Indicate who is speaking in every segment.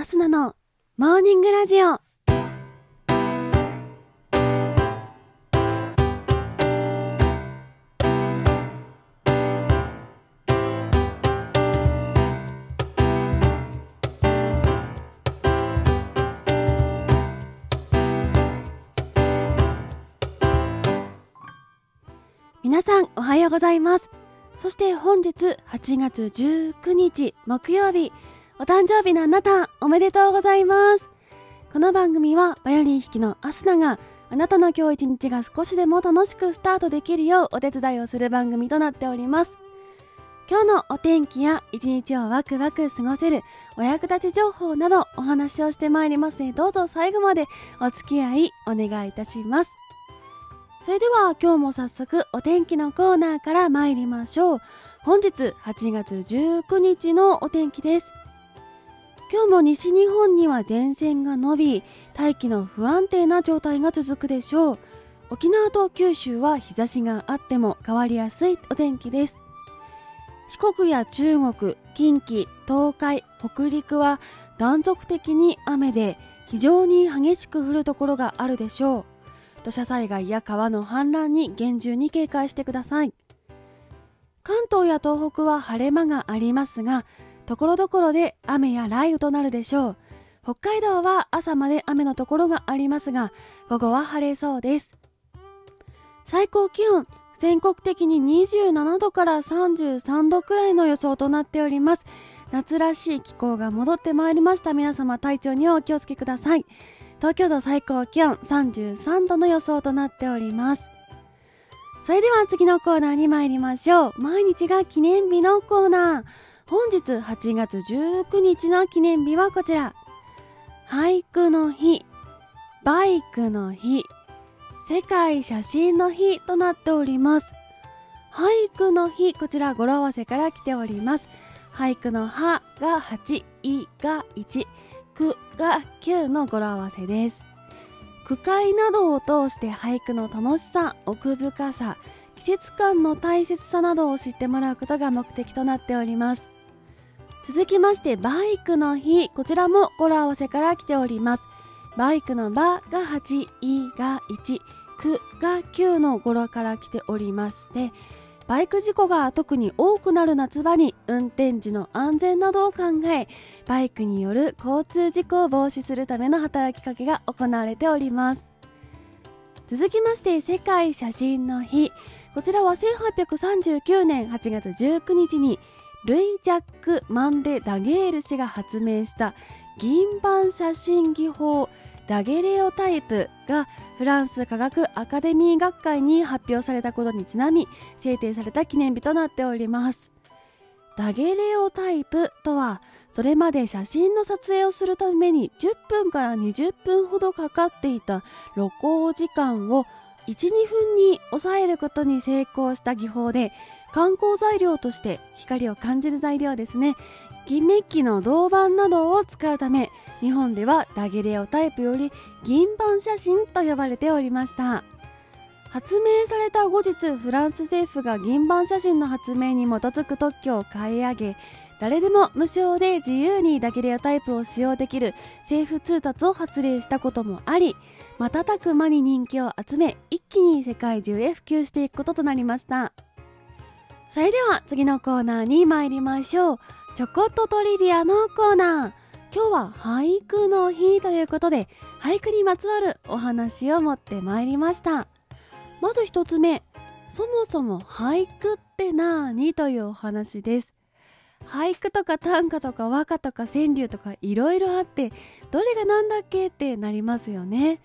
Speaker 1: アスナのモーニングラジオ。皆さんおはようございます。そして本日8月19日木曜日、お誕生日のあなたおめでとうございます。この番組はバイオリン弾きのアスナがあなたの今日一日が少しでも楽しくスタートできるようお手伝いをする番組となっております。今日のお天気や一日をワクワク過ごせるお役立ち情報などお話をしてまいりますのでどうぞ最後までお付き合いお願いいたします。それでは今日も早速お天気のコーナーから参りましょう。本日8月19日のお天気です。今日も西日本には前線が伸び、大気の不安定な状態が続くでしょう。沖縄と九州は日差しがあっても変わりやすいお天気です。四国や中国、近畿、東海、北陸は断続的に雨で非常に激しく降るところがあるでしょう。土砂災害や川の氾濫に厳重に警戒してください関東や東北は晴れ間がありますがところどころで雨や雷雨となるでしょう。北海道は朝まで雨のところがありますが午後は晴れそうです。最高気温全国的に27度から33度くらいの予想となっております。夏らしい気候が戻ってまいりました。皆様体調にはお気をつけください。東京都最高気温33度の予想となっております。それでは次のコーナーに参りましょう。毎日が記念日のコーナー。本日8月19日の記念日はこちら。俳句の日バイクの日世界写真の日となっております。俳句の日こちら語呂合わせから来ております。俳句の「は」が8「い」が1句が9の語呂合わせです。句会などを通して俳句の楽しさ奥深さ季節感の大切さなどを知ってもらうことが目的となっております。続きましてバイクの日。こちらも語呂合わせから来ております。バイクの「ば」が8「い」が1「く」が9の語呂から来ておりましてバイク事故が特に多くなる夏場に運転時の安全などを考えバイクによる交通事故を防止するための働きかけが行われております。続きまして世界写真の日。こちらは1839年8月19日にルイ・ジャック・マンデ・ダゲール氏が発明した銀盤写真技法ダゲレオタイプがフランス科学アカデミー学会に発表されたことにちなみ制定された記念日となっております。ダゲレオタイプとはそれまで写真の撮影をするために10分から20分ほどかかっていた露光時間を12分に抑えることに成功した技法で観光材料として光を感じる材料ですね。銀メッキの銅板などを使うため日本ではダゲレオタイプより銀盤写真と呼ばれておりました。発明された後日フランス政府が銀盤写真の発明に基づく特許を買い上げ誰でも無償で自由にダゲレオタイプを使用できる政府通達を発令したこともあり瞬く間に人気を集め一気に世界中へ普及していくこととなりました。それでは次のコーナーに参りましょう。ちょこっとトリビアのコーナー。今日は俳句の日ということで俳句にまつわるお話を持ってまいりました。まず一つ目。そもそも俳句って何というお話です。俳句とか短歌とか和歌とか川柳とかいろいろあってどれが何だっけってなりますよね。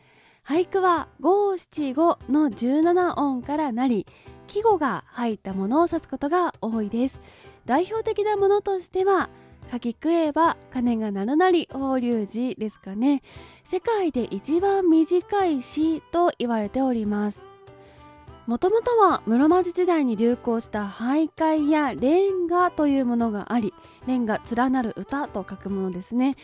Speaker 1: 俳句は五七五の17音からなり季語が入ったものを指すことが多いです。代表的なものとしては書き食えば鐘が鳴るなり法隆寺ですかね。世界で一番短い詩と言われております。もともとは室町時代に流行した俳諧やレンガというものがありレンガ連なる歌と書くものですね。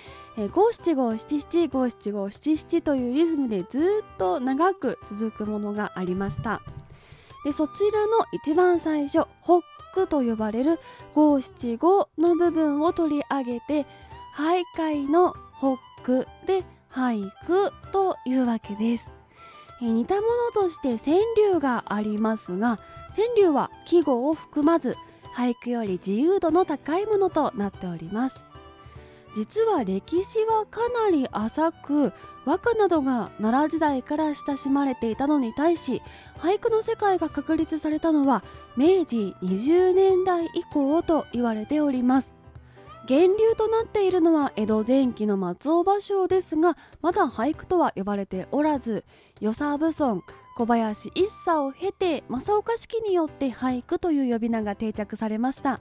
Speaker 1: 五七五七七五七五七七というリズムでずっと長く続くものがありました。でそちらの一番最初「ホック」と呼ばれる五七五の部分を取り上げて俳諧の「ホックで俳句というわけです。え似たものとして川柳がありますが川柳は季語を含まず俳句より自由度の高いものとなっております。実は歴史はかなり浅く和歌などが奈良時代から親しまれていたのに対し俳句の世界が確立されたのは明治20年代以降と言われております。源流となっているのは江戸前期の松尾芭蕉ですがまだ俳句とは呼ばれておらず与謝蕪村小林一茶を経て正岡式によって俳句という呼び名が定着されました。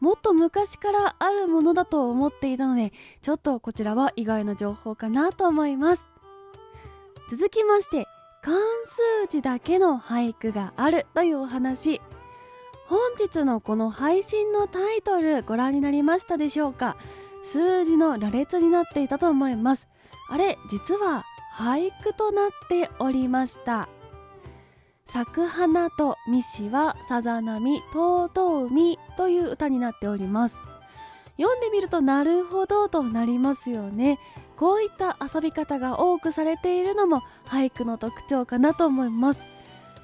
Speaker 1: もっと昔からあるものだと思っていたのでちょっとこちらは意外な情報かなと思います。続きまして漢数字だけの俳句があるというお話。本日のこの配信のタイトルご覧になりましたでしょうか？数字の羅列になっていたと思います。あれ実は俳句となっておりました。咲く花とミシはさざ波とうとうみという歌になっております。読んでみるとなるほどとなりますよね。こういった遊び方が多くされているのも俳句の特徴かなと思います。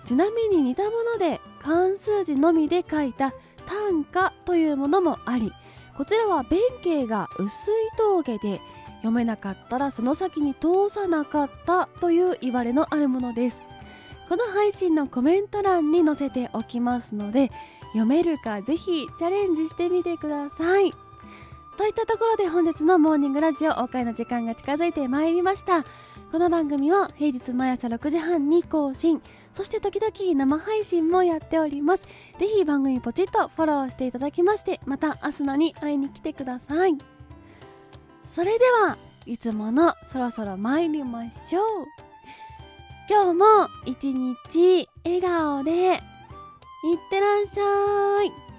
Speaker 1: ちなみに似たもので漢数字のみで書いた短歌というものもありこちらは弁慶が薄い峠で読めなかったらその先に通さなかったという言われのあるものです。この配信のコメント欄に載せておきますので読めるかぜひチャレンジしてみてください。といったところで本日のモーニングラジオお会いの時間が近づいてまいりました。この番組は平日毎朝6時半に更新。そして時々生配信もやっております。ぜひ番組ポチッとフォローしていただきましてまた明日のに会いに来てください。それではいつものそろそろ参りましょう。今日も一日笑顔でいってらっしゃい。